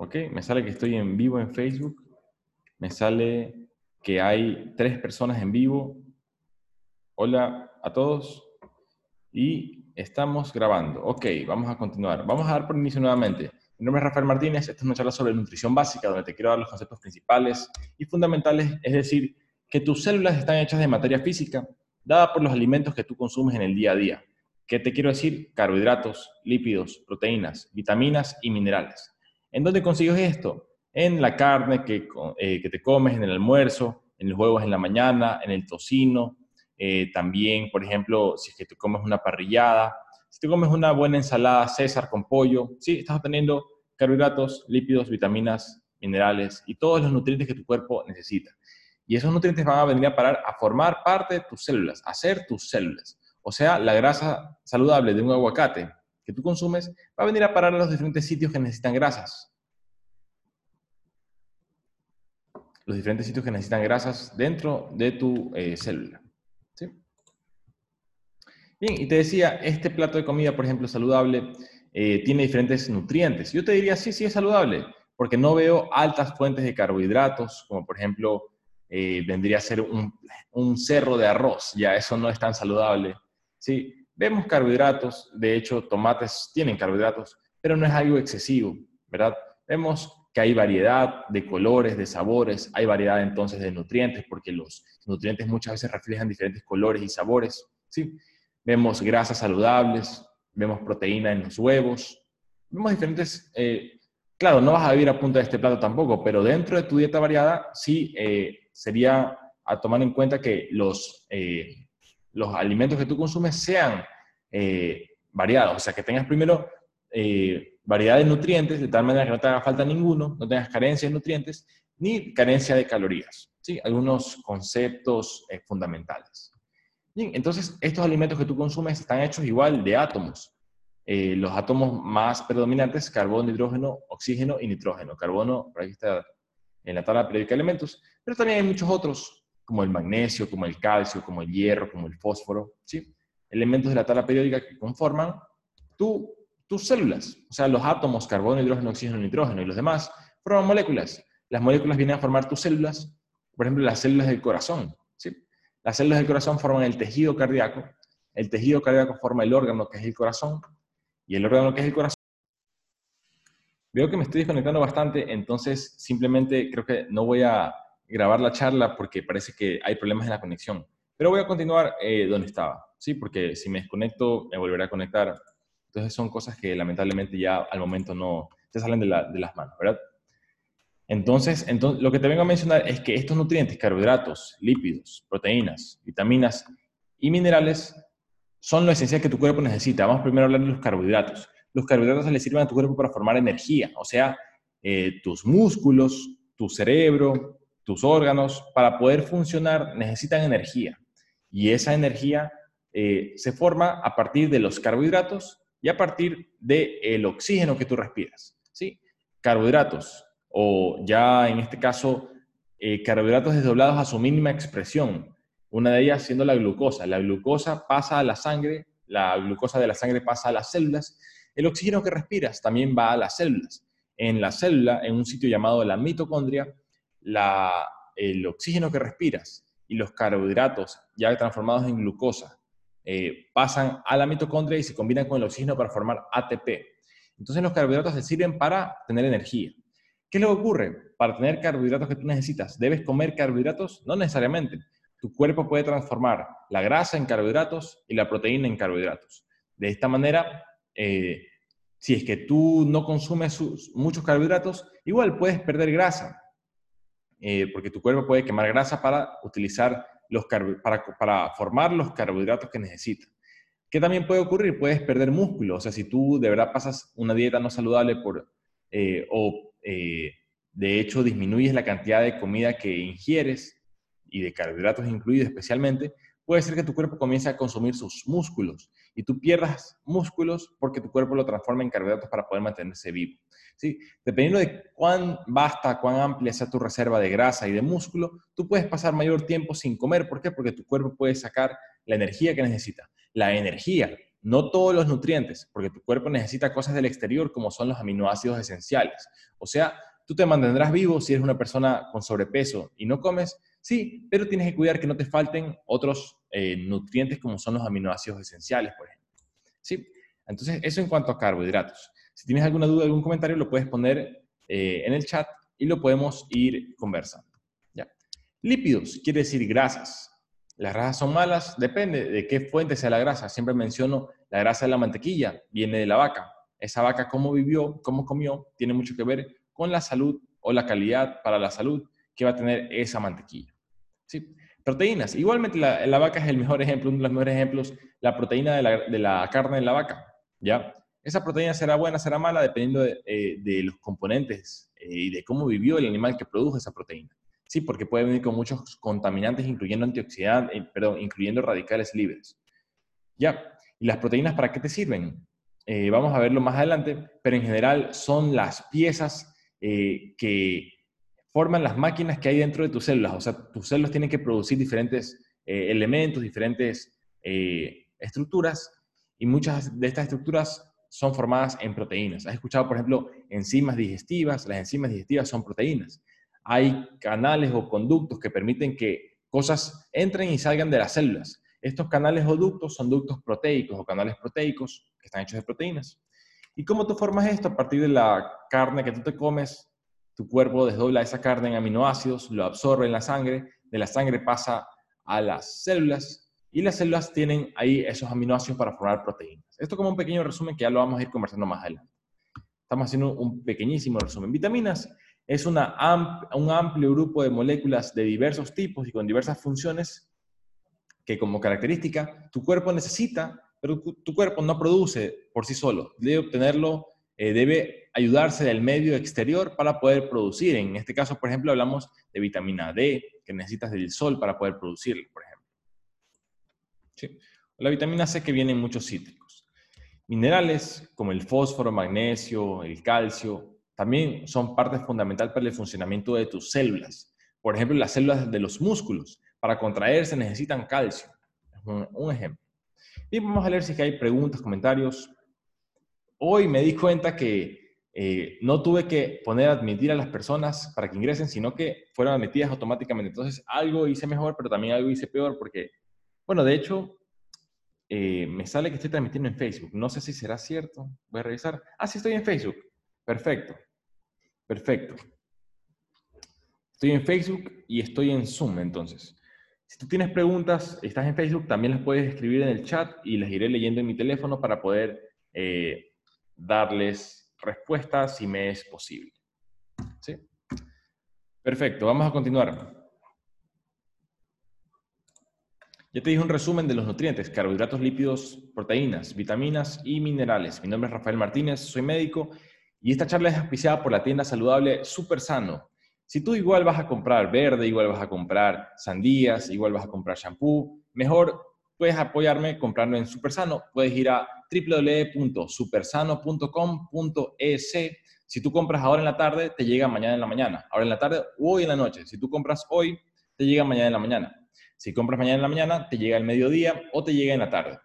¿Ok? Me sale que estoy en vivo en Facebook. Me sale que hay tres personas en vivo. Hola a todos. Y estamos grabando. Ok, vamos a continuar. Vamos a dar por inicio nuevamente. Mi nombre es Rafael Martínez. Esta es una charla sobre nutrición básica donde te quiero dar los conceptos principales y fundamentales, es decir, que tus células están hechas de materia física dada por los alimentos que tú consumes en el día a día. ¿Qué te quiero decir? Carbohidratos, lípidos, proteínas, vitaminas y minerales. ¿En dónde consigues esto? En la carne que, eh, que te comes en el almuerzo, en los huevos en la mañana, en el tocino, eh, también, por ejemplo, si es que te comes una parrillada, si te comes una buena ensalada César con pollo, sí, estás obteniendo carbohidratos, lípidos, vitaminas, minerales y todos los nutrientes que tu cuerpo necesita. Y esos nutrientes van a venir a parar a formar parte de tus células, a ser tus células. O sea, la grasa saludable de un aguacate que tú consumes va a venir a parar a los diferentes sitios que necesitan grasas. Los diferentes sitios que necesitan grasas dentro de tu eh, célula. Bien, y te decía, este plato de comida, por ejemplo, saludable, eh, tiene diferentes nutrientes. Yo te diría, sí, sí es saludable, porque no veo altas fuentes de carbohidratos, como por ejemplo eh, vendría a ser un, un cerro de arroz, ya eso no es tan saludable ¿sí? Vemos carbohidratos, de hecho, tomates tienen carbohidratos, pero no es algo excesivo, ¿verdad? Vemos que hay variedad de colores, de sabores, hay variedad entonces de nutrientes, porque los nutrientes muchas veces reflejan diferentes colores y sabores, ¿sí? Vemos grasas saludables, vemos proteína en los huevos, vemos diferentes... Eh, claro, no vas a vivir a punta de este plato tampoco, pero dentro de tu dieta variada sí eh, sería a tomar en cuenta que los, eh, los alimentos que tú consumes sean eh, variados, o sea, que tengas primero eh, variedad de nutrientes, de tal manera que no te haga falta ninguno, no tengas carencia de nutrientes, ni carencia de calorías. ¿sí? Algunos conceptos eh, fundamentales. Bien, entonces estos alimentos que tú consumes están hechos igual de átomos. los átomos más predominantes, carbono, hidrógeno, oxígeno y nitrógeno. Carbono, por está en la tabla periódica de elementos, pero también hay muchos otros como el magnesio, como el calcio, como el hierro, como el fósforo, ¿sí? Elementos de la tabla periódica que conforman tu, tus células. O sea, los átomos, carbono, hidrógeno, oxígeno, nitrógeno y los demás forman moléculas. Las moléculas vienen a formar tus células, por ejemplo, las células del corazón, ¿sí? Las células del corazón forman el tejido cardíaco, el tejido cardíaco forma el órgano que es el corazón, y el órgano que es el corazón. Veo que me estoy desconectando bastante, entonces simplemente creo que no voy a grabar la charla porque parece que hay problemas en la conexión. Pero voy a continuar eh, donde estaba, ¿sí? Porque si me desconecto, me volveré a conectar. Entonces son cosas que lamentablemente ya al momento no se salen de, las manos, ¿verdad? Entonces, entonces, lo que te vengo a mencionar es que estos nutrientes, carbohidratos, lípidos, proteínas, vitaminas y minerales son lo esencial que tu cuerpo necesita. Vamos primero a hablar de los carbohidratos. Los carbohidratos le sirven a tu cuerpo para formar energía, o sea, eh, tus músculos, tu cerebro, tus órganos, para poder funcionar, necesitan energía. Y esa energía eh, se forma a partir de los carbohidratos y a partir del oxígeno que tú respiras. ¿sí? Carbohidratos, o ya en este caso, eh, carbohidratos desdoblados a su mínima expresión. Una de ellas siendo la glucosa. La glucosa pasa a la sangre, la glucosa de la sangre pasa a las células. El oxígeno que respiras también va a las células. En la célula, en un sitio llamado la mitocondria, el oxígeno que respiras y los carbohidratos ya transformados en glucosa eh, pasan a la mitocondria y se combinan con el oxígeno para formar ATP. Entonces los carbohidratos se sirven para tener energía. ¿Qué le ocurre? Para tener carbohidratos que tú necesitas, ¿debes comer carbohidratos? No necesariamente. Tu cuerpo puede transformar la grasa en carbohidratos y la proteína en carbohidratos. De esta manera, eh, si es que tú no consumes muchos carbohidratos, igual puedes perder grasa, eh, porque tu cuerpo puede quemar grasa para utilizar los para, para formar los carbohidratos que necesita. ¿Qué también puede ocurrir? Puedes perder músculo, o sea, si tú de verdad pasas una dieta no saludable por, eh, o eh, de hecho disminuyes la cantidad de comida que ingieres y de carbohidratos incluidos especialmente, puede ser que tu cuerpo comience a consumir sus músculos y tú pierdas músculos porque tu cuerpo lo transforma en carbohidratos para poder mantenerse vivo. ¿sí? Dependiendo de cuán vasta, cuán amplia sea tu reserva de grasa y de músculo, tú puedes pasar mayor tiempo sin comer. ¿Por qué? Porque tu cuerpo puede sacar la energía que necesita. La energía no todos los nutrientes, porque tu cuerpo necesita cosas del exterior como son los aminoácidos esenciales. O sea, tú te mantendrás vivo si eres una persona con sobrepeso y no comes, sí, pero tienes que cuidar que no te falten otros eh, nutrientes como son los aminoácidos esenciales, por ejemplo. ¿Sí? Entonces, eso en cuanto a carbohidratos. Si tienes alguna duda, algún comentario, lo puedes poner eh, en el chat y lo podemos ir conversando. ¿ya? Lípidos quiere decir grasas. ¿Las grasas son malas? Depende de qué fuente sea la grasa. Siempre menciono la grasa de la mantequilla, viene de la vaca. Esa vaca, cómo vivió, cómo comió, tiene mucho que ver con la salud o la calidad para la salud que va a tener esa mantequilla. Proteínas. Igualmente la, vaca es el mejor ejemplo, uno de los mejores ejemplos, la proteína de la, de la carne de la vaca. ¿ya? Esa proteína será buena, será mala, dependiendo de, eh, los componentes eh, y de cómo vivió el animal que produjo esa proteína. Sí, porque puede venir con muchos contaminantes, incluyendo antioxidantes, eh, perdón, incluyendo radicales libres. Ya, ¿y las proteínas para qué te sirven? vamos a verlo más adelante, pero en general son las piezas que forman las máquinas que hay dentro de tus células. O sea, tus células tienen que producir diferentes elementos, diferentes estructuras, y muchas de estas estructuras son formadas en proteínas. Has escuchado, por ejemplo, enzimas digestivas. Las enzimas digestivas son proteínas. Hay canales o conductos que permiten que cosas entren y salgan de las células. Estos canales o ductos son ductos proteicos o canales proteicos que están hechos de proteínas. ¿Y cómo tú formas esto? A partir de la carne que tú te comes, tu cuerpo desdobla esa carne en aminoácidos, lo absorbe en la sangre, de la sangre pasa a las células y las células tienen ahí esos aminoácidos para formar proteínas. Esto como un pequeño resumen que ya lo vamos a ir conversando más adelante. Estamos haciendo un pequeñísimo resumen. Vitaminas es una un amplio grupo de moléculas de diversos tipos y con diversas funciones que como característica tu cuerpo necesita, pero tu cuerpo no produce por sí solo. Debe obtenerlo, eh, debe ayudarse del medio exterior para poder producir. En este caso, por ejemplo, hablamos de vitamina D, que necesitas del sol para poder producirla, por ejemplo. La vitamina C que viene en muchos cítricos. Minerales como el fósforo, magnesio, el calcio, también son parte fundamental para el funcionamiento de tus células. Por ejemplo, las células de los músculos, para contraerse necesitan calcio. Es un, ejemplo. Y vamos a leer si hay preguntas, comentarios. Hoy me di cuenta que eh, no tuve que poner a admitir a las personas para que ingresen, sino que fueron admitidas automáticamente. Entonces, algo hice mejor, pero también algo hice peor porque bueno, de hecho, eh, me sale que estoy transmitiendo en Facebook. No sé si será cierto. Voy a revisar. Ah, sí, estoy en Facebook. Perfecto. Perfecto. Estoy en Facebook y estoy en Zoom, entonces. Si tú tienes preguntas, estás en Facebook, también las puedes escribir en el chat y las iré leyendo en mi teléfono para poder eh, darles respuestas si me es posible. ¿Sí? Perfecto, vamos a continuar. Ya te dije un resumen de los nutrientes, carbohidratos, lípidos, proteínas, vitaminas y minerales. Mi nombre es Rafael Martínez, soy médico y esta charla es auspiciada por la tienda saludable Super Sano. Si tú igual vas a comprar verde, igual vas a comprar sandías, igual vas a comprar shampoo, mejor puedes apoyarme comprando en Super Sano. Puedes ir a www.supersano.com.es. Si tú compras ahora en la tarde, te llega mañana en la mañana. Ahora en la tarde o hoy en la noche. Si tú compras hoy, te llega mañana en la mañana. Si compras mañana en la mañana, te llega el mediodía o te llega en la tarde.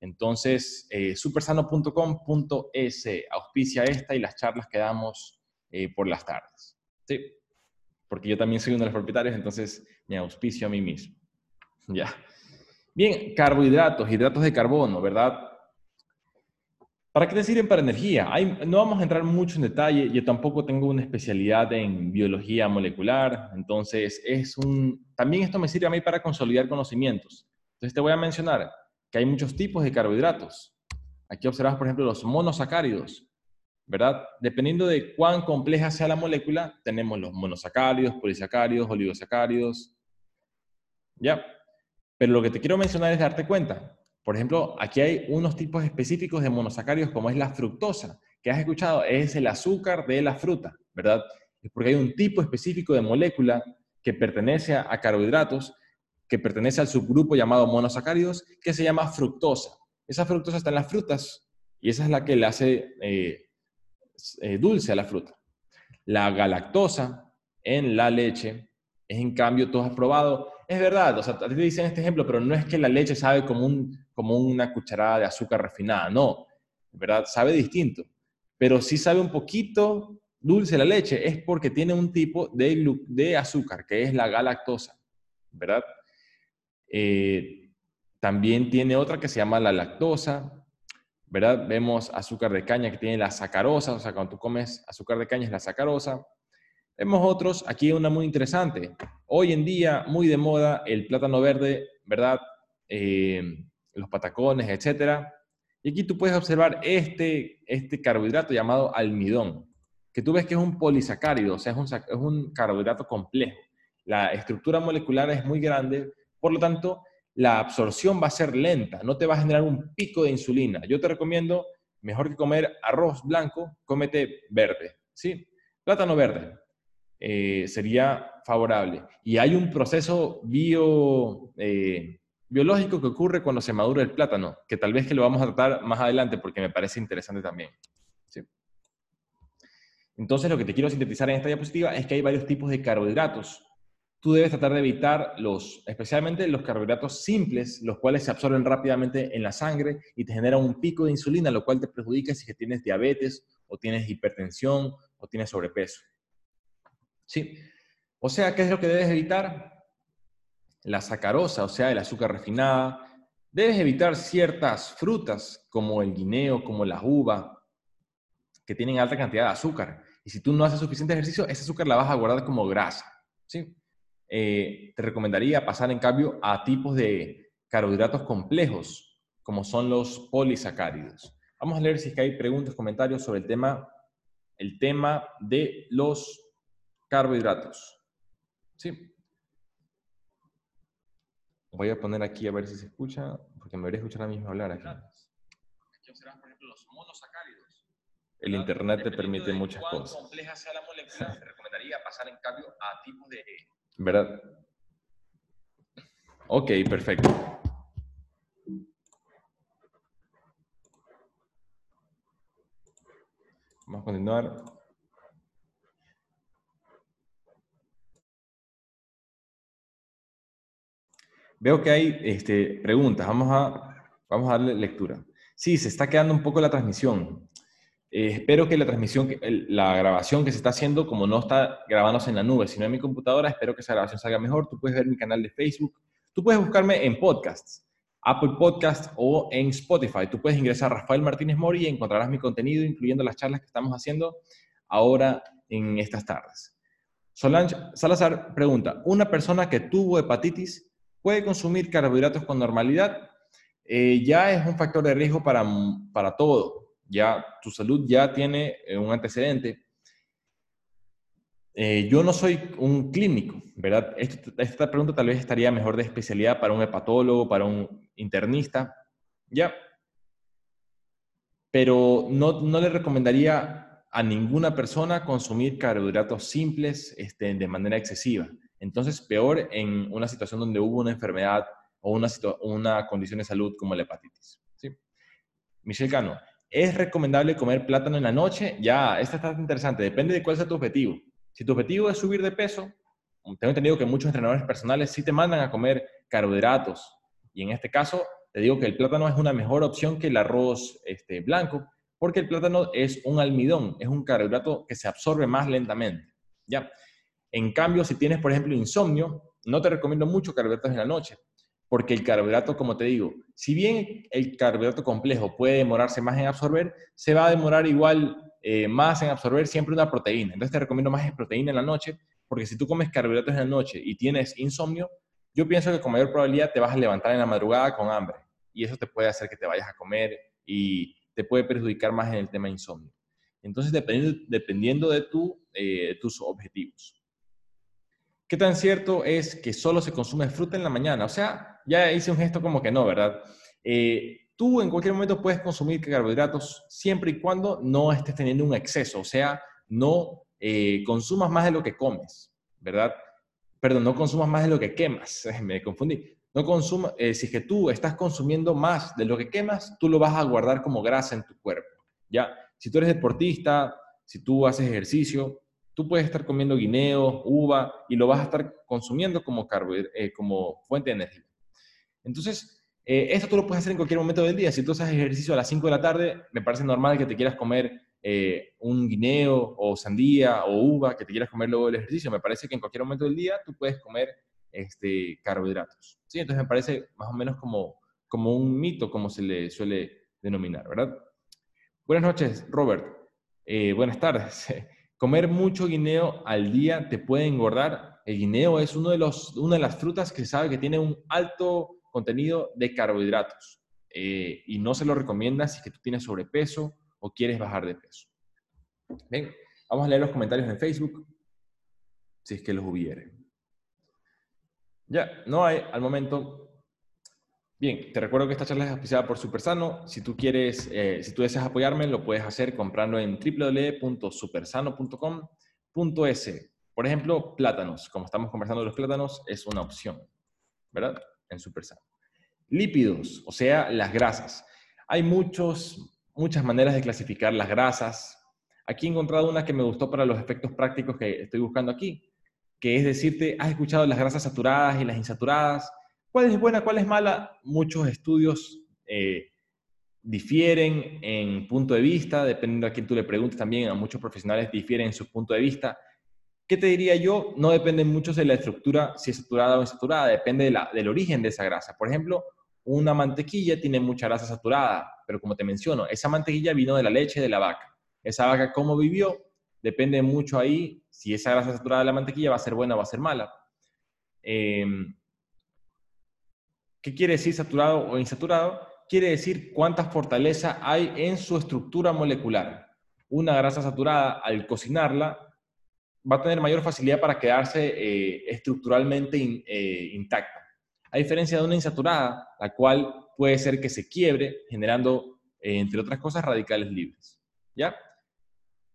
Entonces, eh, supersano.com.es auspicia esta y las charlas que damos eh, por las tardes. Sí, porque yo también soy uno de los propietarios, entonces me auspicio a mí mismo. Ya. Bien, carbohidratos, hidratos de carbono, ¿verdad? ¿Para qué te sirven para energía? no vamos a entrar mucho en detalle, yo tampoco tengo una especialidad en biología molecular, entonces es un, también esto me sirve a mí para consolidar conocimientos. Entonces te voy a mencionar que hay muchos tipos de carbohidratos. Aquí observas, por ejemplo, los monosacáridos, ¿verdad? Dependiendo de cuán compleja sea la molécula, tenemos los monosacáridos, polisacáridos, oligosacáridos, ¿ya? Pero lo que te quiero mencionar es darte cuenta por ejemplo, aquí hay unos tipos específicos de monosacáridos como es la fructosa, que has escuchado, es el azúcar de la fruta, ¿verdad? Es porque hay un tipo específico de molécula que pertenece a carbohidratos, que pertenece al subgrupo llamado monosacáridos, que se llama fructosa. Esa fructosa está en las frutas y esa es la que le hace eh, eh, dulce a la fruta. La galactosa en la leche es en cambio, tú has probado, es verdad, o sea, a ti te dicen este ejemplo, pero no es que la leche sabe como un, como una cucharada de azúcar refinada, no, ¿verdad? Sabe distinto, pero sí sabe un poquito dulce la leche, es porque tiene un tipo de, azúcar, que es la galactosa, ¿verdad? Eh, también tiene otra que se llama la lactosa, ¿verdad? Vemos azúcar de caña que tiene la sacarosa, o sea, cuando tú comes azúcar de caña es la sacarosa. Vemos otros, aquí una muy interesante. Hoy en día, muy de moda, el plátano verde, ¿verdad? Eh, los patacones, etcétera. Y aquí tú puedes observar este, este carbohidrato llamado almidón, que tú ves que es un polisacárido, o sea, es un, es un carbohidrato complejo. La estructura molecular es muy grande, por lo tanto, la absorción va a ser lenta, no te va a generar un pico de insulina. Yo te recomiendo, mejor que comer arroz blanco, cómete verde, ¿sí? Plátano verde eh, sería favorable. Y hay un proceso bio, eh, biológico que ocurre cuando se madura el plátano, que tal vez que lo vamos a tratar más adelante porque me parece interesante también. Entonces, lo que te quiero sintetizar en esta diapositiva es que hay varios tipos de carbohidratos tú debes tratar de evitar los, especialmente los carbohidratos simples, los cuales se absorben rápidamente en la sangre y te generan un pico de insulina, lo cual te perjudica si tienes diabetes o tienes hipertensión o tienes sobrepeso. ¿Sí? O sea, ¿qué es lo que debes evitar? La sacarosa, o sea, el azúcar refinada. Debes evitar ciertas frutas como el guineo, como la uva, que tienen alta cantidad de azúcar. Y si tú no haces suficiente ejercicio, ese azúcar la vas a guardar como grasa. ¿sí? Eh, te recomendaría pasar en cambio a tipos de carbohidratos complejos, como son los polisacáridos. Vamos a leer si es que hay preguntas, comentarios sobre el tema, el tema de los carbohidratos. ¿Sí? Voy a poner aquí a ver si se escucha, porque me debería escuchar a mí mismo hablar aquí. Aquí observas, por ejemplo, los monosacáridos. El internet te permite muchas cosas. compleja sea la molécula, te recomendaría pasar en cambio a tipos de ¿verdad? Ok, perfecto. Vamos a continuar. Veo que hay este, preguntas. Vamos a, vamos darle lectura. Sí, se está quedando un poco la transmisión. Eh, espero que la transmisión, la grabación que se está haciendo, como no está grabándose en la nube, sino en mi computadora, espero que esa grabación salga mejor. Tú puedes ver mi canal de Facebook. Tú puedes buscarme en podcasts, Apple Podcasts o en Spotify. Tú puedes ingresar a Rafael Martínez Mori y encontrarás mi contenido, incluyendo las charlas que estamos haciendo ahora en estas tardes. Solange Salazar pregunta, ¿una persona que tuvo hepatitis puede consumir carbohidratos con normalidad? Eh, ya es un factor de riesgo para, para todo ya tu salud ya tiene eh, un antecedente. Eh, yo no soy un clínico, ¿verdad? Esta, pregunta tal vez estaría mejor de especialidad para un hepatólogo, para un internista, ¿ya? Pero no, no le recomendaría a ninguna persona consumir carbohidratos simples este, de manera excesiva. Entonces, peor en una situación donde hubo una enfermedad o una, una condición de salud como la hepatitis. ¿sí? Michelle Cano, ¿Es recomendable comer plátano en la noche? Ya, esta está interesante. Depende de cuál sea tu objetivo. Si tu objetivo es subir de peso, tengo entendido que muchos entrenadores personales sí te mandan a comer carbohidratos. Y en este caso, te digo que el plátano es una mejor opción que el arroz este, blanco, porque el plátano es un almidón, es un carbohidrato que se absorbe más lentamente. ¿ya? En cambio, si tienes, por ejemplo, insomnio, no te recomiendo mucho carbohidratos en la noche, porque el carbohidrato, como te digo, si bien el carbohidrato complejo puede demorarse más en absorber, se va a demorar igual eh, más en absorber siempre una proteína. Entonces te recomiendo más proteína en la noche, porque si tú comes carbohidratos en la noche y tienes insomnio, yo pienso que con mayor probabilidad te vas a levantar en la madrugada con hambre y eso te puede hacer que te vayas a comer y te puede perjudicar más en el tema insomnio. Entonces, dependiendo, dependiendo de tu, eh, tus objetivos. ¿Qué tan cierto es que solo se consume fruta en la mañana? O sea, ya hice un gesto como que no, ¿verdad? Eh, tú en cualquier momento puedes consumir carbohidratos siempre y cuando no estés teniendo un exceso, o sea, no eh, consumas más de lo que comes, ¿verdad? Perdón, no consumas más de lo que quemas, me confundí. No consuma, eh, si es que tú estás consumiendo más de lo que quemas, tú lo vas a guardar como grasa en tu cuerpo, ¿ya? Si tú eres deportista, si tú haces ejercicio, tú puedes estar comiendo guineo, uva y lo vas a estar consumiendo como, eh, como fuente de energía. Entonces, Eh, esto tú lo puedes hacer en cualquier momento del día. Si tú haces ejercicio a las 5 de la tarde, me parece normal que te quieras comer eh, un guineo o sandía o uva, que te quieras comer luego del ejercicio. Me parece que en cualquier momento del día tú puedes comer este, carbohidratos. ¿sí? Entonces me parece más o menos como, como un mito, como se le suele denominar, ¿verdad? Buenas noches, Robert. Eh, buenas tardes. Comer mucho guineo al día te puede engordar. El guineo es uno de los, una de las frutas que se sabe que tiene un alto contenido de carbohidratos eh, y no se lo recomienda si es que tú tienes sobrepeso o quieres bajar de peso. Bien, vamos a leer los comentarios en Facebook, si es que los hubiere. Ya, no hay al momento. Bien, te recuerdo que esta charla es auspiciada por Supersano. Si tú quieres, eh, si tú deseas apoyarme, lo puedes hacer comprando en www.supersano.com.es. Por ejemplo, plátanos. Como estamos conversando de los plátanos, es una opción, ¿verdad? En Supersano. Lípidos, o sea, las grasas. Hay muchos, muchas maneras de clasificar las grasas. Aquí he encontrado una que me gustó para los efectos prácticos que estoy buscando aquí, que es decirte, has escuchado las grasas saturadas y las insaturadas. ¿Cuál es buena, cuál es mala? Muchos estudios eh, difieren en punto de vista, dependiendo a quién tú le preguntes también, a muchos profesionales difieren en su punto de vista. ¿Qué te diría yo? No depende mucho de la estructura, si es saturada o insaturada, depende del origen de esa grasa. Por ejemplo, una mantequilla tiene mucha grasa saturada, pero como te menciono, esa mantequilla vino de la leche de la vaca. Esa vaca, ¿cómo vivió? Depende mucho ahí si esa grasa saturada de la mantequilla va a ser buena o va a ser mala. Em, ¿Qué quiere decir saturado o insaturado? Quiere decir cuánta fortaleza hay en su estructura molecular. Una grasa saturada, al cocinarla, va a tener mayor facilidad para quedarse eh, estructuralmente eh, intacta a diferencia de una insaturada, la cual puede ser que se quiebre, generando, eh, entre otras cosas, radicales libres. ¿Ya?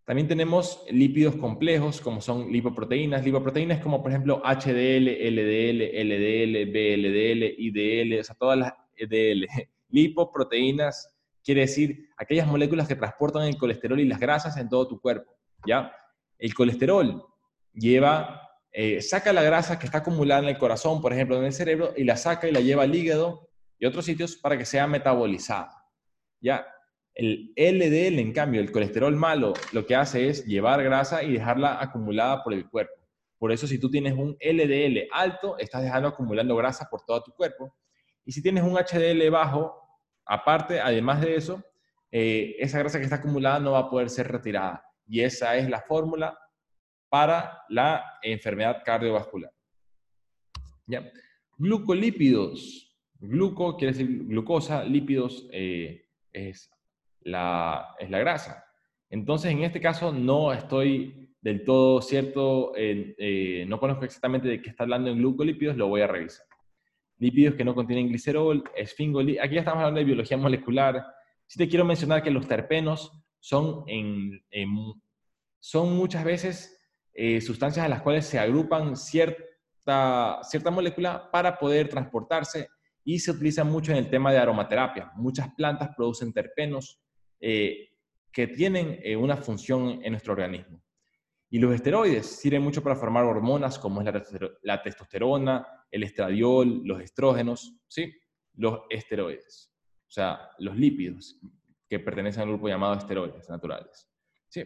También tenemos lípidos complejos, como son lipoproteínas. Lipoproteínas como, por ejemplo, HDL, LDL, LDL, BLDL, IDL, o sea, todas las EDL. Lipoproteínas quiere decir aquellas moléculas que transportan el colesterol y las grasas en todo tu cuerpo. ¿Ya? El colesterol lleva eh, saca la grasa que está acumulada en el corazón, por ejemplo, en el cerebro, y la saca y la lleva al hígado y otros sitios para que sea metabolizada. ¿Ya? El LDL, en cambio, el colesterol malo, lo que hace es llevar grasa y dejarla acumulada por el cuerpo. Por eso, si tú tienes un LDL alto, estás dejando acumulando grasa por todo tu cuerpo. Y si tienes un HDL bajo, aparte, además de eso, eh, esa grasa que está acumulada no va a poder ser retirada. Y esa es la fórmula para la enfermedad cardiovascular. ¿Ya? Glucolípidos. Gluco quiere decir glucosa, lípidos eh, es, la, es la grasa. Entonces, en este caso, no estoy del todo cierto, eh, no conozco exactamente de qué está hablando en glucolípidos, lo voy a revisar. Lípidos que no contienen glicerol, esfingolípidos. Aquí ya estamos hablando de biología molecular. Sí te quiero mencionar que los terpenos son, en, son muchas veces eh, sustancias a las cuales se agrupan cierta, cierta molécula para poder transportarse y se utiliza mucho en el tema de aromaterapia. Muchas plantas producen terpenos eh, que tienen eh, una función en nuestro organismo. Y los esteroides sirven mucho para formar hormonas como es la, testosterona, el estradiol, los estrógenos, ¿sí? Los esteroides, o sea, los lípidos que pertenecen al grupo llamado esteroides naturales. ¿sí?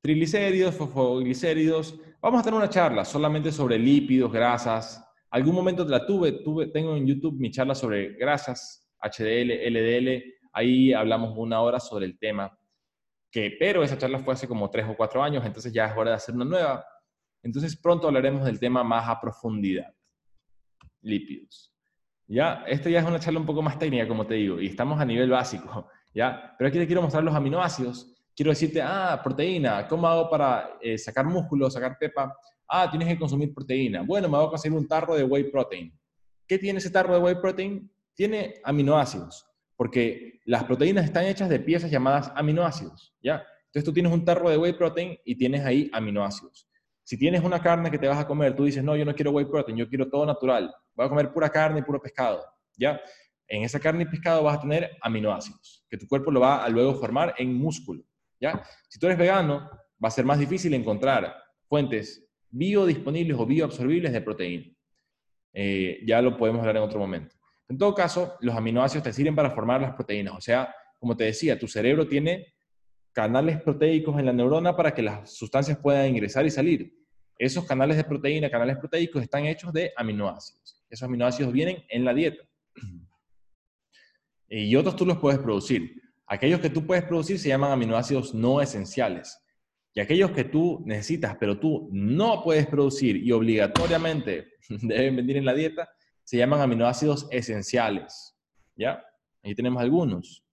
Triglicéridos, fosfoglicéridos. Vamos a tener una charla solamente sobre lípidos, grasas. Algún momento la tuve, tuve, tengo en YouTube mi charla sobre grasas, HDL, LDL. Ahí hablamos una hora sobre el tema. Que, pero esa charla fue hace como tres o cuatro años, entonces ya es hora de hacer una nueva. Entonces pronto hablaremos del tema más a profundidad. Lípidos. Ya, esta ya es una charla un poco más técnica, como te digo, y estamos a nivel básico, ¿ya? Pero aquí te quiero mostrar los aminoácidos quiero decirte, ah, proteína, ¿cómo hago para eh, sacar músculo, sacar pepa? Ah, tienes que consumir proteína. Bueno, me voy a conseguir un tarro de whey protein. ¿Qué tiene ese tarro de whey protein? Tiene aminoácidos, porque las proteínas están hechas de piezas llamadas aminoácidos, ¿ya? Entonces tú tienes un tarro de whey protein y tienes ahí aminoácidos. Si tienes una carne que te vas a comer, tú dices, no, yo no quiero whey protein, yo quiero todo natural, voy a comer pura carne y puro pescado, ¿ya? En esa carne y pescado vas a tener aminoácidos, que tu cuerpo lo va a luego formar en músculo. ¿ya? Si tú eres vegano, va a ser más difícil encontrar fuentes biodisponibles o bioabsorbibles de proteína. Eh, ya lo podemos hablar en otro momento. En todo caso, los aminoácidos te sirven para formar las proteínas. O sea, como te decía, tu cerebro tiene canales proteicos en la neurona para que las sustancias puedan ingresar y salir. Esos canales de proteína, canales proteicos, están hechos de aminoácidos. Esos aminoácidos vienen en la dieta. Y otros tú los puedes producir. Aquellos que tú puedes producir se llaman aminoácidos no esenciales. Y aquellos que tú necesitas, pero tú no puedes producir y obligatoriamente deben venir en la dieta, se llaman aminoácidos esenciales. ¿Ya? Ahí tenemos algunos.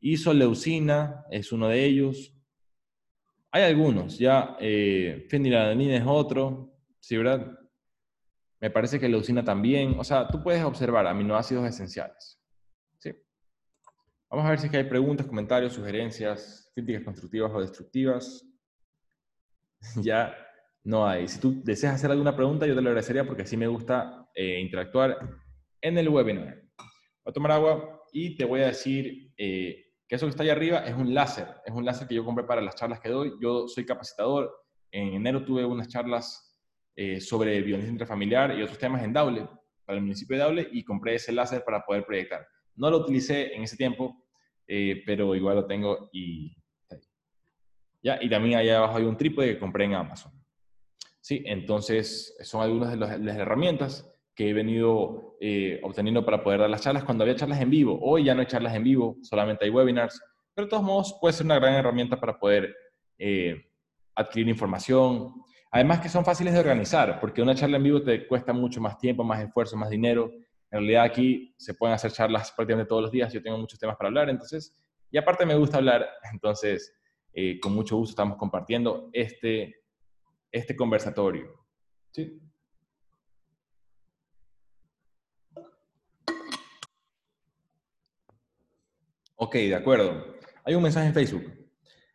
Isoleucina es uno de ellos. Hay algunos, ya. Eh, fenilalanina es otro. ¿Sí, verdad? Me parece que leucina también. O sea, tú puedes observar aminoácidos esenciales. ¿Sí? Vamos a ver si hay preguntas, comentarios, sugerencias, críticas constructivas o destructivas. ya no hay. Si tú deseas hacer alguna pregunta, yo te lo agradecería porque así me gusta eh, interactuar en el webinar. Voy a tomar agua y te voy a decir eh, que eso que está ahí arriba es un láser. Es un láser que yo compré para las charlas que doy. Yo soy capacitador. En enero tuve unas charlas eh, sobre violencia intrafamiliar y otros temas en Daule, para el municipio de Daule, y compré ese láser para poder proyectar. No lo utilicé en ese tiempo, pero igual lo tengo y ¿Ya? Y también allá abajo hay un trípode que compré en Amazon. Sí, entonces son algunas de las herramientas que he venido eh, obteniendo para poder dar las charlas cuando había charlas en vivo. Hoy ya no hay charlas en vivo, solamente hay webinars, pero de todos modos puede ser una gran herramienta para poder eh, adquirir información. Además que son fáciles de organizar, porque una charla en vivo te cuesta mucho más tiempo, más esfuerzo, más dinero. En realidad aquí se pueden hacer charlas prácticamente todos los días, yo tengo muchos temas para hablar, entonces, y aparte me gusta hablar, entonces eh, con mucho gusto estamos compartiendo este, este conversatorio. ¿Sí? Ok, de acuerdo. Hay un mensaje en Facebook.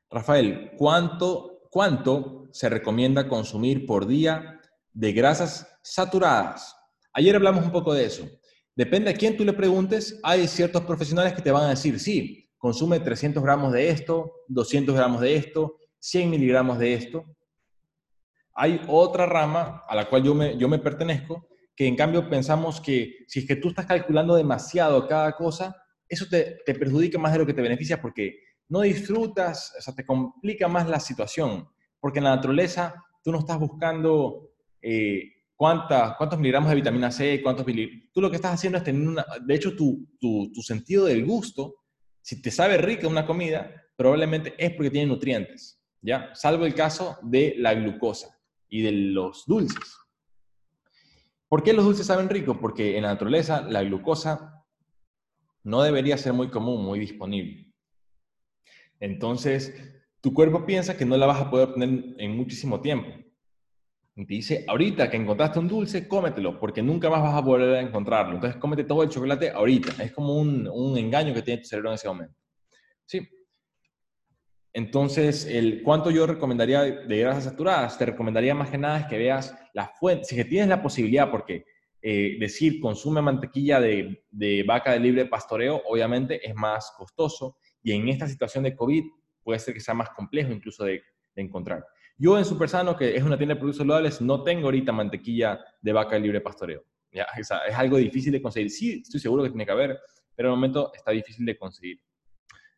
Rafael, ¿cuánto, ¿cuánto se recomienda consumir por día de grasas saturadas? Ayer hablamos un poco de eso. Depende a quién tú le preguntes, hay ciertos profesionales que te van a decir, sí, consume 300 gramos de esto, 200 gramos de esto, 100 miligramos de esto. Hay otra rama a la cual yo me, yo me pertenezco, que en cambio pensamos que si es que tú estás calculando demasiado cada cosa, eso te, te perjudica más de lo que te beneficia porque no disfrutas, o sea, te complica más la situación, porque en la naturaleza tú no estás buscando eh, cuántos miligramos de vitamina C, cuántos miligramos. Tú lo que estás haciendo es tener una, de hecho, tu, tu, tu sentido del gusto si te sabe rica una comida, probablemente es porque tiene nutrientes, ¿ya? Salvo el caso de la glucosa y de los dulces. ¿Por qué los dulces saben rico? Porque en la naturaleza la glucosa no debería ser muy común, muy disponible. Entonces, tu cuerpo piensa que no la vas a poder obtener en muchísimo tiempo. Y te dice, ahorita que encontraste un dulce, cómetelo, porque nunca más vas a volver a encontrarlo. Entonces, cómete todo el chocolate ahorita. Es como un, un engaño que tiene tu cerebro en ese momento. ¿Sí? Entonces, el, ¿cuánto yo recomendaría de grasas saturadas? Te recomendaría más que nada es que veas la fuente. Si tienes la posibilidad, porque eh, decir consume mantequilla de, vaca de libre pastoreo, obviamente es más costoso. Y en esta situación de COVID puede ser que sea más complejo incluso de, encontrar. Yo en Supersano, que es una tienda de productos saludables, no tengo ahorita mantequilla de vaca de libre pastoreo. ¿ya? es algo difícil de conseguir. Sí, estoy seguro que tiene que haber, pero en el momento está difícil de conseguir.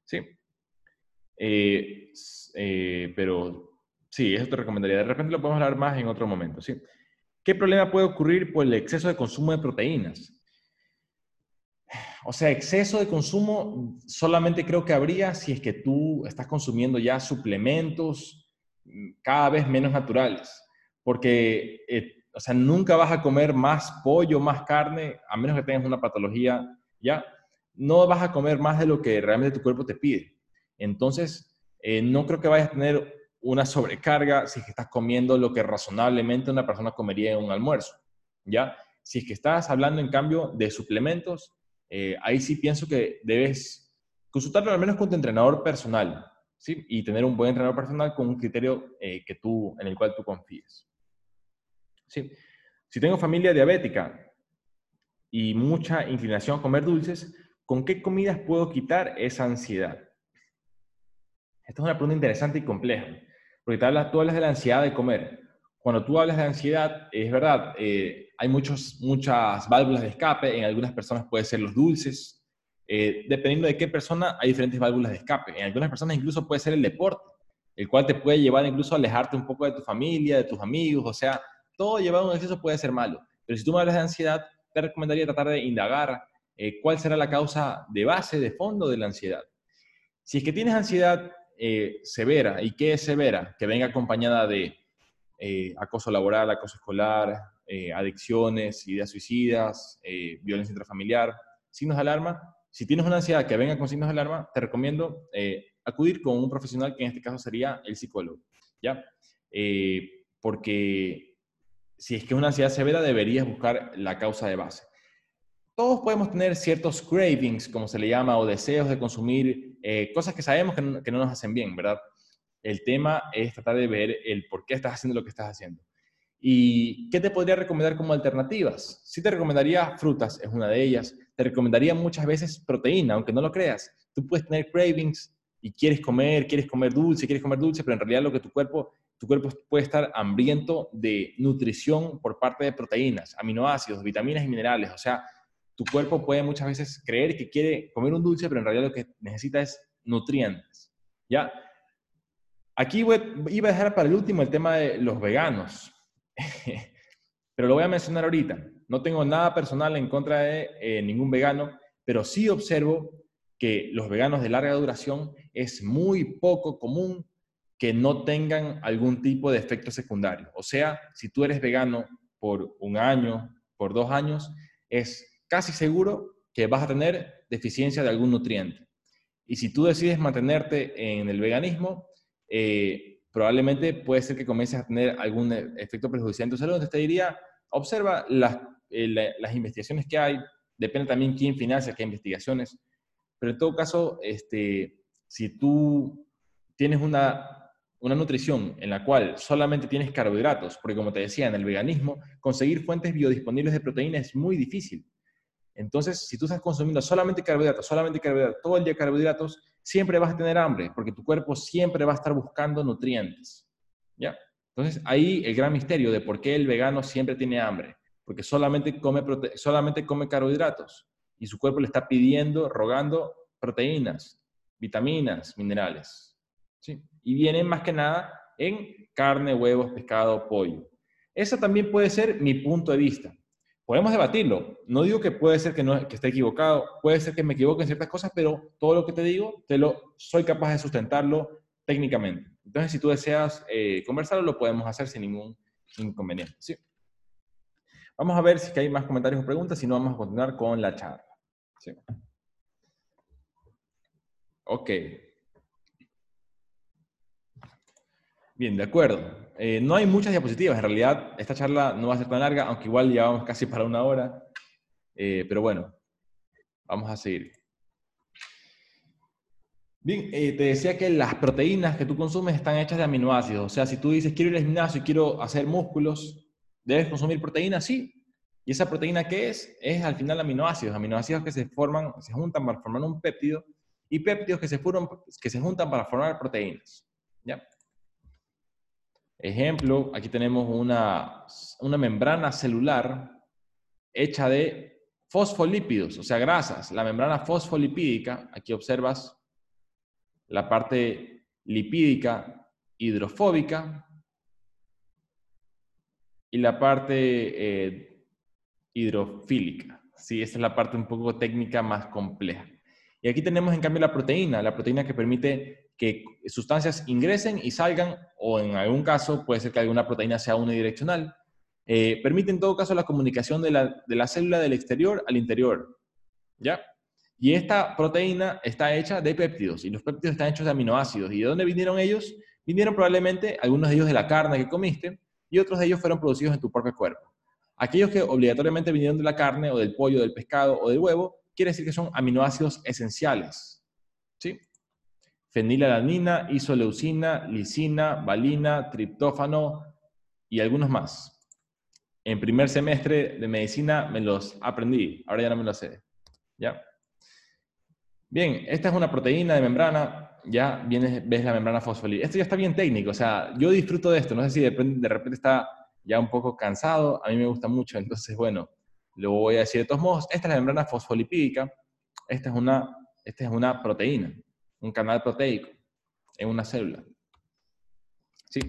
Sí. Eh, eh, pero sí, eso te recomendaría. De repente lo podemos hablar más en otro momento. ¿sí? ¿Qué problema puede ocurrir por el exceso de consumo de proteínas? O sea, exceso de consumo solamente creo que habría si es que tú estás consumiendo ya suplementos, cada vez menos naturales, porque, eh, o sea, nunca vas a comer más pollo, más carne, a menos que tengas una patología, ¿ya? No vas a comer más de lo que realmente tu cuerpo te pide. Entonces, eh, no creo que vayas a tener una sobrecarga si es estás comiendo lo que razonablemente una persona comería en un almuerzo, ¿ya? Si es que estás hablando, en cambio, de suplementos, eh, ahí sí pienso que debes consultarlo al menos con tu entrenador personal, y tener un buen entrenador personal con un criterio eh, que tú, en el cual tú confíes. ¿sí? Si tengo familia diabética y mucha inclinación a comer dulces, ¿con qué comidas puedo quitar esa ansiedad? Esta es una pregunta interesante y compleja, porque tú hablas, tú hablas de la ansiedad de comer. cuando tú hablas de ansiedad, es verdad, eh, hay muchos, muchas válvulas de escape, en algunas personas puede ser los dulces, eh, dependiendo de qué persona hay diferentes válvulas de escape. En algunas personas incluso puede ser el deporte, el cual te puede llevar incluso a alejarte un poco de tu familia, de tus amigos, o sea, todo llevado a un exceso puede ser malo. Pero si tú me hablas de ansiedad, te recomendaría tratar de indagar eh, cuál será la causa de base, de fondo de la ansiedad. Si es que tienes ansiedad severa, ¿y qué es severa? Que venga acompañada de eh, acoso laboral, acoso escolar, eh, adicciones, ideas suicidas, eh, violencia intrafamiliar, signos de alarma. Si tienes una ansiedad que venga con signos de alarma, te recomiendo acudir con un profesional que en este caso sería el psicólogo, ¿ya? porque si es que es una ansiedad severa, deberías buscar la causa de base. Todos podemos tener ciertos cravings, como se le llama, o deseos de consumir cosas que sabemos que no, que no nos hacen bien, ¿verdad? El tema es tratar de ver el por qué estás haciendo lo que estás haciendo. ¿Y qué te podría recomendar como alternativas? Sí te recomendaría frutas, es una de ellas. Te recomendaría muchas veces proteína, aunque no lo creas. Tú puedes tener cravings y quieres comer, quieres comer dulce, quieres comer dulce, pero en realidad lo que tu cuerpo, tu cuerpo puede estar hambriento de nutrición por parte de proteínas, aminoácidos, vitaminas y minerales. O sea, tu cuerpo puede muchas veces creer que quiere comer un dulce, pero en realidad lo que necesita es nutrientes. ¿Ya? Aquí iba a dejar para el último el tema de los veganos, pero lo voy a mencionar ahorita. No tengo nada personal en contra de eh, ningún vegano, pero sí observo que los veganos de larga duración es muy poco común que no tengan algún tipo de efecto secundario. O sea, si tú eres vegano por un año, por dos años, es casi seguro que vas a tener deficiencia de algún nutriente. Y si tú decides mantenerte en el veganismo, eh, probablemente puede ser que comiences a tener algún efecto perjudicial en tu salud. Entonces te diría, observa las, eh, las investigaciones que hay, depende también quién financia qué investigaciones, pero en todo caso, este, si tú tienes una, una nutrición en la cual solamente tienes carbohidratos, porque como te decía, en el veganismo, conseguir fuentes biodisponibles de proteína es muy difícil. Entonces, si tú estás consumiendo solamente carbohidratos, solamente carbohidratos, todo el día carbohidratos, siempre vas a tener hambre, porque tu cuerpo siempre va a estar buscando nutrientes. ¿Ya? Entonces, ahí el gran misterio de por qué el vegano siempre tiene hambre, porque solamente come, solamente come carbohidratos y su cuerpo le está pidiendo, rogando proteínas, vitaminas, minerales. ¿sí? Y vienen más que nada en carne, huevos, pescado, pollo. Ese también puede ser mi punto de vista podemos debatirlo. No digo que puede ser que, no, esté equivocado, puede ser que me equivoque en ciertas cosas, pero todo lo que te digo, te lo, soy capaz de sustentarlo técnicamente. Entonces, si tú deseas eh, conversarlo, lo podemos hacer sin ningún inconveniente. Vamos a ver si hay más comentarios o preguntas, si no, vamos a continuar con la charla. ¿sí? Ok. Bien, de acuerdo. Eh, no hay muchas diapositivas. En realidad, esta charla no va a ser tan larga, aunque igual llevamos casi para una hora. Eh, pero bueno, vamos a seguir. Bien, eh, te decía que las proteínas que tú consumes están hechas de aminoácidos. O sea, si tú dices, quiero ir al gimnasio y quiero hacer músculos, ¿debes consumir proteínas? Sí. ¿Y esa proteína qué es? Es al final aminoácidos. Aminoácidos que se forman, se juntan para formar un péptido y péptidos que se, que se juntan para formar proteínas. ¿Ya? Ejemplo, aquí tenemos una, membrana celular hecha de fosfolípidos, o sea, grasas. La membrana fosfolipídica, aquí observas la parte lipídica hidrofóbica y la parte eh, hidrofílica. Sí, esa es la parte un poco técnica más compleja. Y aquí tenemos en cambio la proteína, la proteína que permite que sustancias ingresen y salgan, o en algún caso puede ser que alguna proteína sea unidireccional. Eh, permite en todo caso la comunicación de la, de la célula del exterior al interior. ¿Ya? Y esta proteína está hecha de péptidos, y los péptidos están hechos de aminoácidos. ¿Y de dónde vinieron ellos? Vinieron probablemente algunos de ellos de la carne que comiste, y otros de ellos fueron producidos en tu propio cuerpo. Aquellos que obligatoriamente vinieron de la carne, o del pollo, del pescado, o del huevo, quiere decir que son aminoácidos esenciales. ¿Sí? Fenilalanina, isoleucina, lisina, valina, triptófano y algunos más. En primer semestre de medicina me los aprendí, ahora ya no me lo sé. ¿Ya? Bien, esta es una proteína de membrana. ya vienes, ves la membrana fosfolípica. Esto ya está bien técnico, o sea, yo disfruto de esto, no sé si de repente, de repente está ya un poco cansado, a mí me gusta mucho, entonces, bueno, lo voy a decir de todos modos. Esta es la membrana fosfolipídica, esta es una, esta es una proteína, un canal proteico en una célula. ¿Sí?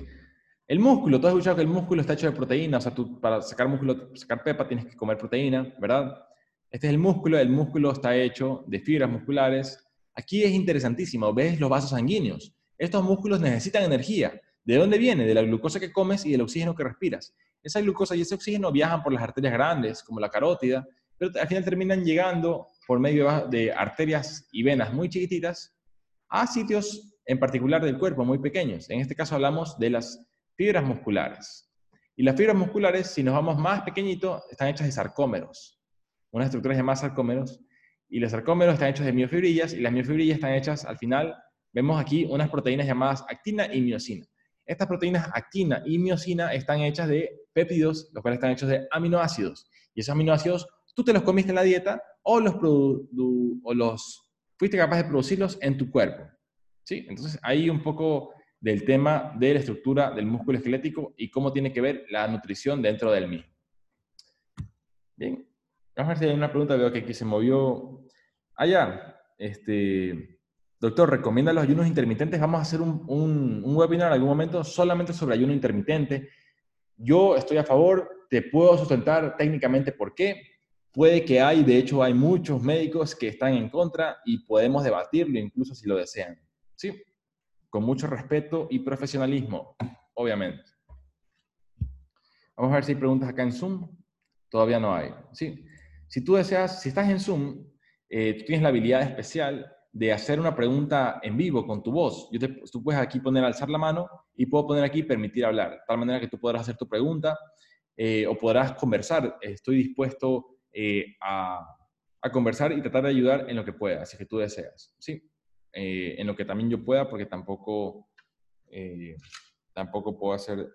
El músculo, tú has escuchado que el músculo está hecho de proteína, o sea, tú para sacar músculo, sacar pepa tienes que comer proteína, ¿verdad? Este es el músculo, el músculo está hecho de fibras musculares. Aquí es interesantísimo, ves los vasos sanguíneos. Estos músculos necesitan energía. ¿De dónde viene? De la glucosa que comes y del oxígeno que respiras. Esa glucosa y ese oxígeno viajan por las arterias grandes, como la carótida, pero al final terminan llegando por medio de arterias y venas muy chiquititas a sitios en particular del cuerpo muy pequeños. En este caso hablamos de las fibras musculares. Y las fibras musculares, si nos vamos más pequeñito, están hechas de sarcómeros, unas estructuras llamadas sarcómeros, y los sarcómeros están hechos de miofibrillas, y las miofibrillas están hechas, al final, vemos aquí unas proteínas llamadas actina y miocina. Estas proteínas actina y miocina están hechas de péptidos, los cuales están hechos de aminoácidos. Y esos aminoácidos tú te los comiste en la dieta o los, o los fuiste capaz de producirlos en tu cuerpo. ¿Sí? Entonces, ahí un poco del tema de la estructura del músculo esquelético y cómo tiene que ver la nutrición dentro del mismo. Bien, vamos a ver si hay una pregunta, veo que aquí se movió. Allá, este, doctor, ¿recomienda los ayunos intermitentes? Vamos a hacer un, un, un webinar en algún momento solamente sobre ayuno intermitente. Yo estoy a favor, te puedo sustentar técnicamente por qué. Puede que hay, de hecho hay muchos médicos que están en contra y podemos debatirlo incluso si lo desean. ¿Sí? Con mucho respeto y profesionalismo, obviamente. Vamos a ver si hay preguntas acá en Zoom. Todavía no hay. ¿Sí? Si tú deseas, si estás en Zoom, eh, tú tienes la habilidad especial de hacer una pregunta en vivo con tu voz. Yo te, tú puedes aquí poner alzar la mano y puedo poner aquí permitir hablar, de tal manera que tú podrás hacer tu pregunta eh, o podrás conversar. Estoy dispuesto eh, a, conversar y tratar de ayudar en lo que pueda, si que tú deseas. Sí, eh, en lo que también yo pueda, porque tampoco, eh, tampoco puedo hacer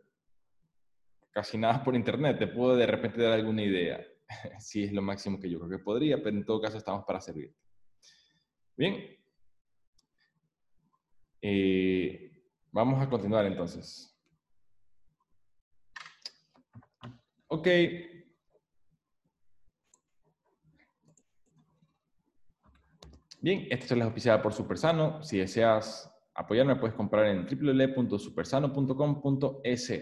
casi nada por internet. Te puedo de repente dar alguna idea, si es lo máximo que yo creo que podría, pero en todo caso estamos para servir. Bien. vamos a continuar entonces. Ok. Bien, esta es la auspiciada por Supersano. Si deseas apoyarme, puedes comprar en www.supersano.com.es.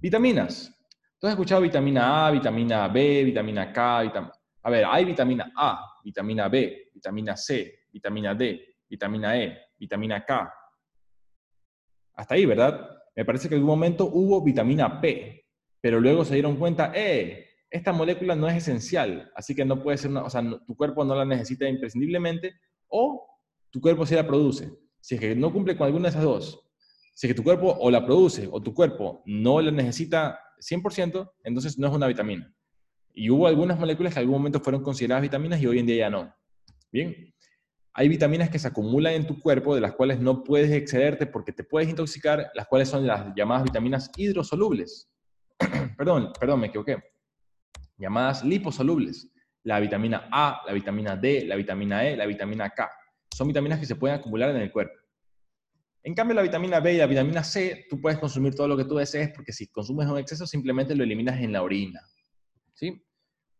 Vitaminas. Tú has escuchado vitamina A, vitamina B, vitamina K, vitamina... A ver, hay vitamina A, vitamina B, vitamina C, vitamina D, vitamina E, vitamina K. Hasta ahí, ¿verdad? Me parece que en algún momento hubo vitamina P, pero luego se dieron cuenta, ¡eh! Esta molécula no es esencial, así que no puede ser una, o sea, tu cuerpo no la necesita imprescindiblemente, o tu cuerpo sí la produce. Si es que no cumple con alguna de esas dos, si es que tu cuerpo o la produce o tu cuerpo no la necesita 100%, entonces no es una vitamina. Y hubo algunas moléculas que en algún momento fueron consideradas vitaminas y hoy en día ya no. Bien, hay vitaminas que se acumulan en tu cuerpo de las cuales no puedes excederte porque te puedes intoxicar, las cuales son las llamadas vitaminas hidrosolubles. perdón, perdón, me equivoqué llamadas liposolubles. La vitamina A, la vitamina D, la vitamina E, la vitamina K. Son vitaminas que se pueden acumular en el cuerpo. En cambio, la vitamina B y la vitamina C, tú puedes consumir todo lo que tú desees porque si consumes en exceso, simplemente lo eliminas en la orina. ¿Sí?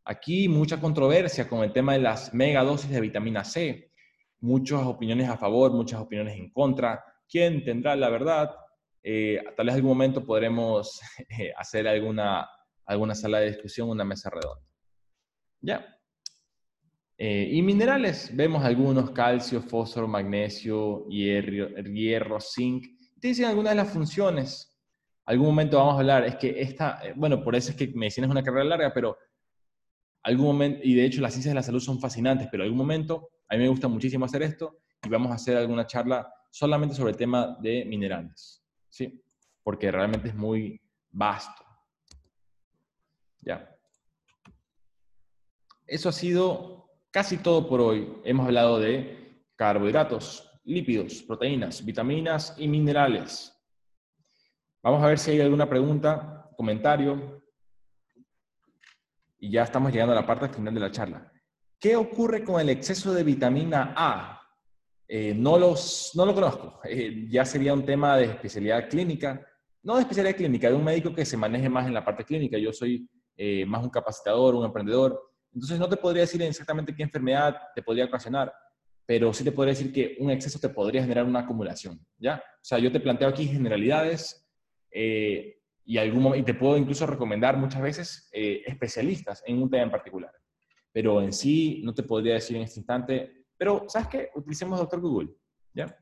Aquí mucha controversia con el tema de las megadosis de vitamina C. Muchas opiniones a favor, muchas opiniones en contra. ¿Quién tendrá la verdad? Eh, tal vez algún momento podremos eh, hacer alguna alguna sala de discusión, una mesa redonda. ¿Ya? Eh, y minerales, vemos algunos, calcio, fósforo, magnesio, hierro, hierro, zinc. Te dicen algunas de las funciones. Algún momento vamos a hablar, es que esta, eh, bueno, por eso es que medicina es una carrera larga, pero algún momento, y de hecho las ciencias de la salud son fascinantes, pero algún momento, a mí me gusta muchísimo hacer esto y vamos a hacer alguna charla solamente sobre el tema de minerales, ¿sí? Porque realmente es muy vasto. Ya. Eso ha sido casi todo por hoy. Hemos hablado de carbohidratos, lípidos, proteínas, vitaminas y minerales. Vamos a ver si hay alguna pregunta, comentario. Y ya estamos llegando a la parte final de la charla. ¿Qué ocurre con el exceso de vitamina A? Eh, no, los, no lo conozco. Eh, ya sería un tema de especialidad clínica. No de especialidad clínica, de un médico que se maneje más en la parte clínica. Yo soy eh, más un capacitador, un emprendedor. Entonces no te podría decir exactamente qué enfermedad te podría ocasionar, pero sí te podría decir que un exceso te podría generar una acumulación. ¿ya? O sea, yo te planteo aquí generalidades y, algún, y te puedo incluso recomendar muchas veces especialistas en un tema en particular. Pero en sí no te podría decir en este instante pero, ¿sabes qué? Utilicemos Doctor Google, ¿ya?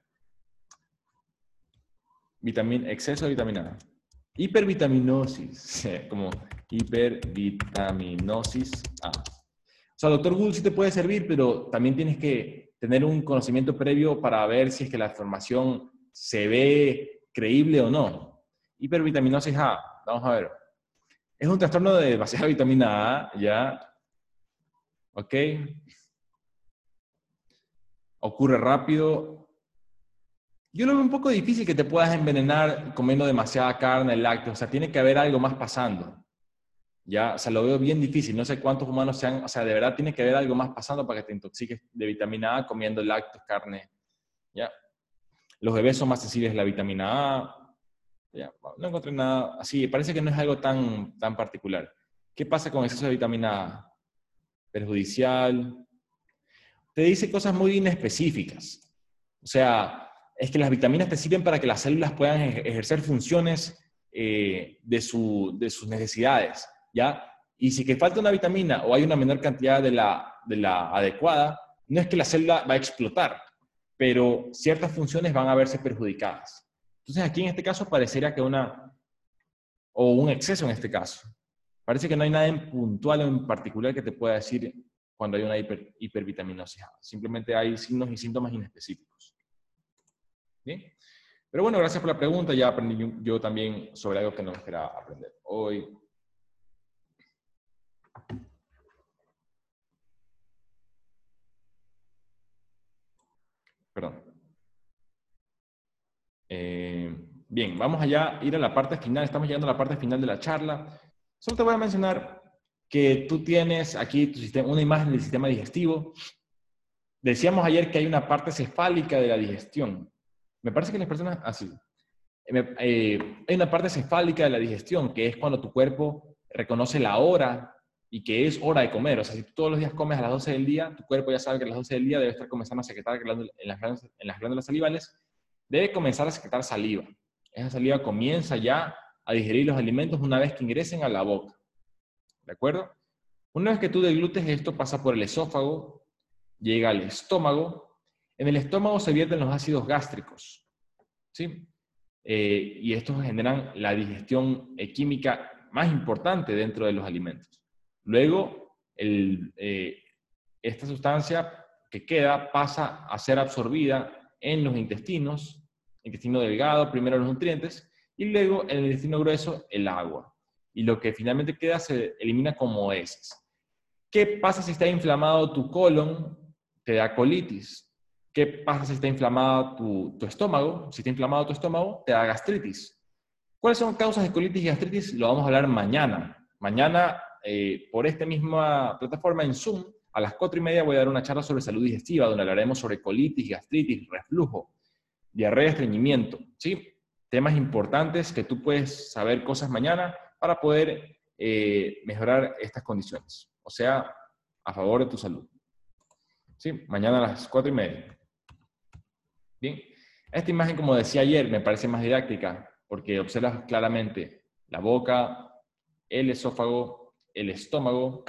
Vitamina, exceso de vitamina A. Hipervitaminosis, como hipervitaminosis A. O sea, Doctor Google sí te puede servir, pero también tienes que tener un conocimiento previo para ver si es que la información se ve creíble o no. Hipervitaminosis A, vamos a ver. Es un trastorno de demasiada vitamina A, ¿ya? ¿Ok? ocurre rápido. Yo lo veo un poco difícil que te puedas envenenar comiendo demasiada carne, lácteos, o sea, tiene que haber algo más pasando. Ya, o sea, lo veo bien difícil. No sé cuántos humanos sean, o sea, de verdad tiene que haber algo más pasando para que te intoxiques de vitamina A comiendo lácteos, carne. Ya. Los bebés son más sensibles a la vitamina A. Ya, no encontré nada así. Parece que no es algo tan, tan particular. ¿Qué pasa con exceso de vitamina A? Perjudicial, te dice cosas muy inespecíficas. O sea, es que las vitaminas te sirven para que las células puedan ejercer funciones eh, de, sus necesidades, ¿ya? Y si que falta una vitamina o hay una menor cantidad de la, de la adecuada, no es que la célula va a explotar, pero ciertas funciones van a verse perjudicadas. Entonces aquí en este caso parecería que una, o un exceso en este caso, parece que no hay nada en puntual o en particular que te pueda decir cuando hay una hipervitaminosis Simplemente hay signos y síntomas inespecíficos. Pero bueno, gracias por la pregunta. Ya aprendí yo también sobre algo que no esperaba aprender hoy. Perdón. Eh, bien, vamos allá ir a la parte final. Estamos llegando a la parte final de la charla. Solo te voy a mencionar que tú tienes aquí tu sistema, una imagen del sistema digestivo. Decíamos ayer que hay una parte cefálica de la digestión. Me parece que las personas, así, ah, eh, hay una parte cefálica de la digestión, que es cuando tu cuerpo reconoce la hora y que es hora de comer. O sea, si todos los días comes a las 12 del día, tu cuerpo ya sabe que a las 12 del día debe estar comenzando a secretar en las glándulas, en las glándulas salivales, debe comenzar a secretar saliva. Esa saliva comienza ya a digerir los alimentos una vez que ingresen a la boca. ¿De acuerdo? Una vez que tú deglutes esto, pasa por el esófago, llega al estómago. En el estómago se vierten los ácidos gástricos. ¿Sí? Eh, y estos generan la digestión química más importante dentro de los alimentos. Luego, eh, esta sustancia que queda pasa a ser absorbida en los intestinos, intestino delgado, primero los nutrientes, y luego en el intestino grueso el agua y lo que finalmente queda se elimina como heces. ¿Qué pasa si está inflamado tu colon? Te da colitis. ¿Qué pasa si está inflamado tu, estómago? Si está inflamado tu estómago, te da gastritis. ¿Cuáles son causas de colitis y gastritis? Lo vamos a hablar mañana. Mañana, eh, por esta misma plataforma en Zoom, a las cuatro y media voy a dar una charla sobre salud digestiva, donde hablaremos sobre colitis, gastritis, reflujo, diarrea, estreñimiento. ¿sí? Temas importantes que tú puedes saber cosas mañana para poder eh, mejorar estas condiciones. O sea, a favor de tu salud. ¿Sí? Mañana a las cuatro y media. Bien. Esta imagen, como decía ayer, me parece más didáctica porque observas claramente la boca, el esófago, el estómago,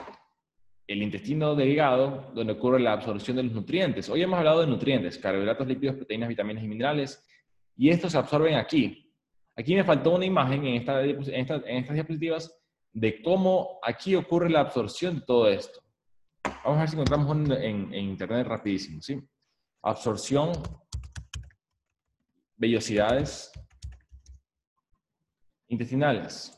el intestino delgado, donde ocurre la absorción de los nutrientes. Hoy hemos hablado de nutrientes, carbohidratos, lípidos, proteínas, vitaminas y minerales, y estos se absorben aquí, Aquí me faltó una imagen en, estas diapositivas de cómo aquí ocurre la absorción de todo esto. Vamos a ver si encontramos en, en internet rapidísimo, ¿sí? Absorción, vellosidades intestinales.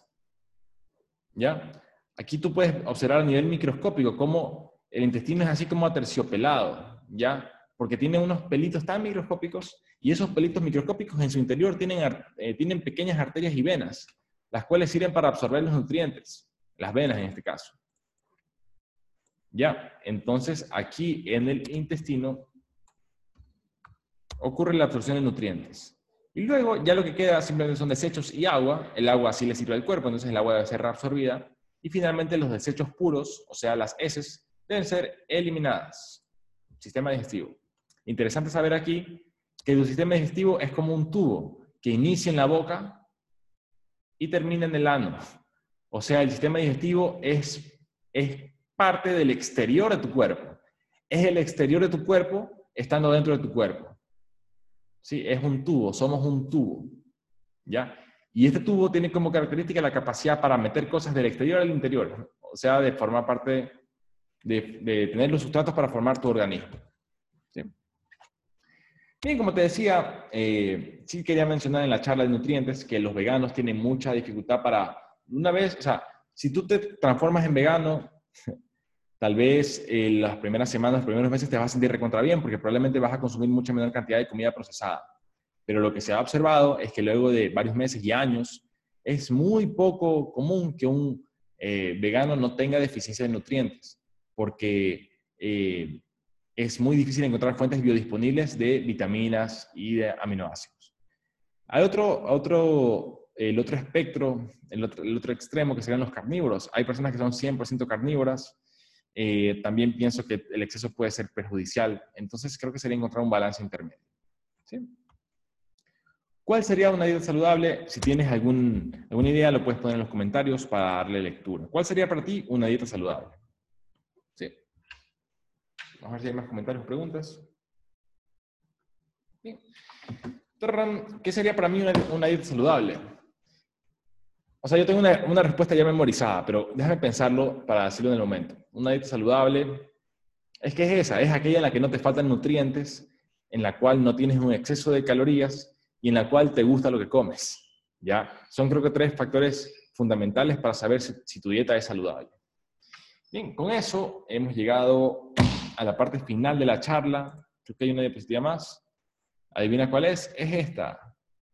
¿Ya? Aquí tú puedes observar a nivel microscópico cómo el intestino es así como aterciopelado, ¿ya? Porque tiene unos pelitos tan microscópicos y esos pelitos microscópicos en su interior tienen, eh, tienen pequeñas arterias y venas, las cuales sirven para absorber los nutrientes, las venas en este caso. Ya, entonces aquí en el intestino ocurre la absorción de nutrientes. Y luego ya lo que queda simplemente son desechos y agua. El agua sí le sirve al cuerpo, entonces el agua debe ser reabsorbida. Y finalmente los desechos puros, o sea, las heces, deben ser eliminadas. Sistema digestivo. Interesante saber aquí que tu sistema digestivo es como un tubo que inicia en la boca y termina en el ano. O sea, el sistema digestivo es, es parte del exterior de tu cuerpo. Es el exterior de tu cuerpo estando dentro de tu cuerpo. Sí, es un tubo, somos un tubo. ¿Ya? Y este tubo tiene como característica la capacidad para meter cosas del exterior al interior, o sea, de formar parte, de, tener los sustratos para formar tu organismo. Bien, como te decía, eh, sí quería mencionar en la charla de nutrientes que los veganos tienen mucha dificultad para, una vez, o sea, si tú te transformas en vegano, tal vez en las primeras semanas, los primeros meses te vas a sentir recontra bien porque probablemente vas a consumir mucha menor cantidad de comida procesada. Pero lo que se ha observado es que luego de varios meses y años, es muy poco común que un eh, vegano no tenga deficiencia de nutrientes, porque eh, es muy difícil encontrar fuentes biodisponibles de vitaminas y de aminoácidos. Hay otro, otro, el otro espectro, el otro, el otro extremo que serían los carnívoros. Hay personas que son 100% carnívoras. Eh, también pienso que el exceso puede ser perjudicial. Entonces creo que sería encontrar un balance intermedio. ¿Sí? ¿Cuál sería una dieta saludable? Si tienes alguna idea, lo puedes poner en los comentarios para darle lectura. ¿Cuál sería para ti una dieta saludable? Sí. Vamos a ver si hay más comentarios o preguntas. ¿Qué sería para mí una, dieta saludable? O sea, yo tengo una, una, respuesta ya memorizada, pero déjame pensarlo para decirlo en el momento. Una dieta saludable es que es esa, es aquella en la que no te faltan nutrientes, en la cual no tienes un exceso de calorías y en la cual te gusta lo que comes. ¿ya? Son creo que tres factores fundamentales para saber si, tu dieta es saludable. Bien, con eso hemos llegado a la parte final de la charla. Creo que hay una diapositiva más. Adivina cuál es. Es esta.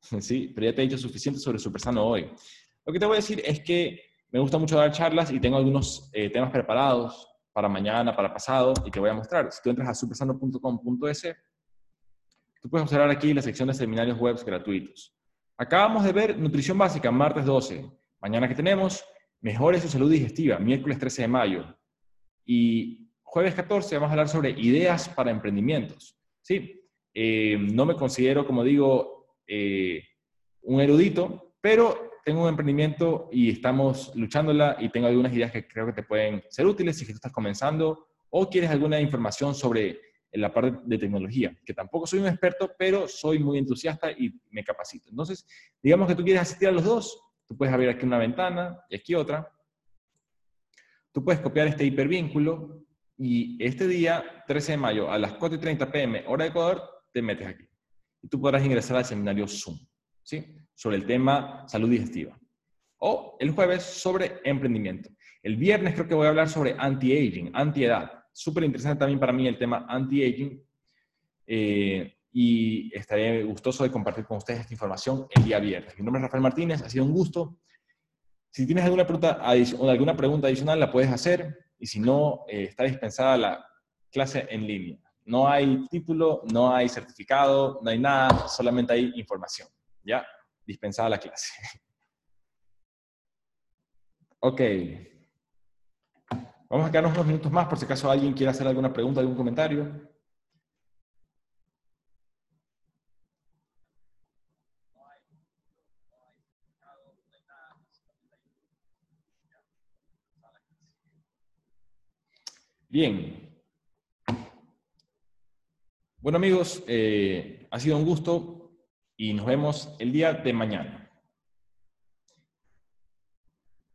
Sí, pero ya te he dicho suficiente sobre Supersano hoy. Lo que te voy a decir es que me gusta mucho dar charlas y tengo algunos eh, temas preparados para mañana, para pasado, y te voy a mostrar. Si tú entras a supersano.com.es, Tú puedes observar aquí la sección de seminarios web gratuitos. Acabamos de ver nutrición básica, martes 12. Mañana que tenemos, mejores su salud digestiva, miércoles 13 de mayo. Y jueves 14 vamos a hablar sobre ideas para emprendimientos. Sí, eh, no me considero, como digo, eh, un erudito, pero tengo un emprendimiento y estamos luchándola y tengo algunas ideas que creo que te pueden ser útiles si tú estás comenzando o quieres alguna información sobre la parte de tecnología, que tampoco soy un experto, pero soy muy entusiasta y me capacito. Entonces, digamos que tú quieres asistir a los dos, tú puedes abrir aquí una ventana y aquí otra. Tú puedes copiar este hipervínculo y este día, 13 de mayo, a las 4.30 pm, hora de Ecuador, te metes aquí. Y tú podrás ingresar al seminario Zoom, ¿sí? Sobre el tema salud digestiva. O el jueves sobre emprendimiento. El viernes creo que voy a hablar sobre anti-aging, anti-edad súper interesante también para mí el tema anti-aging. Eh, y estaré gustoso de compartir con ustedes esta información el día viernes. Mi nombre es Rafael Martínez, ha sido un gusto. Si tienes alguna pregunta, alguna pregunta adicional, la puedes hacer. Y si no, eh, está dispensada la clase en línea. No hay título, no hay certificado, no hay nada, solamente hay información. ¿Ya? Dispensada la clase. ok. Vamos a quedarnos unos minutos más por si acaso alguien quiere hacer alguna pregunta, algún comentario. Bien. Bueno amigos, eh, ha sido un gusto y nos vemos el día de mañana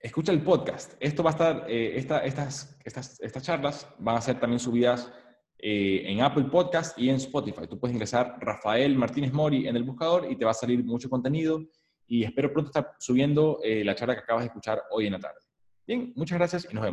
escucha el podcast. Esto va a estar, eh, estas, estas, estas charlas van a ser también subidas eh, en Apple Podcast y en Spotify. Tú puedes ingresar Rafael Martínez Mori en el buscador y te va a salir mucho contenido. Y espero pronto estar subiendo eh, la charla que acabas de escuchar hoy en la tarde. Bien, muchas gracias y nos vemos.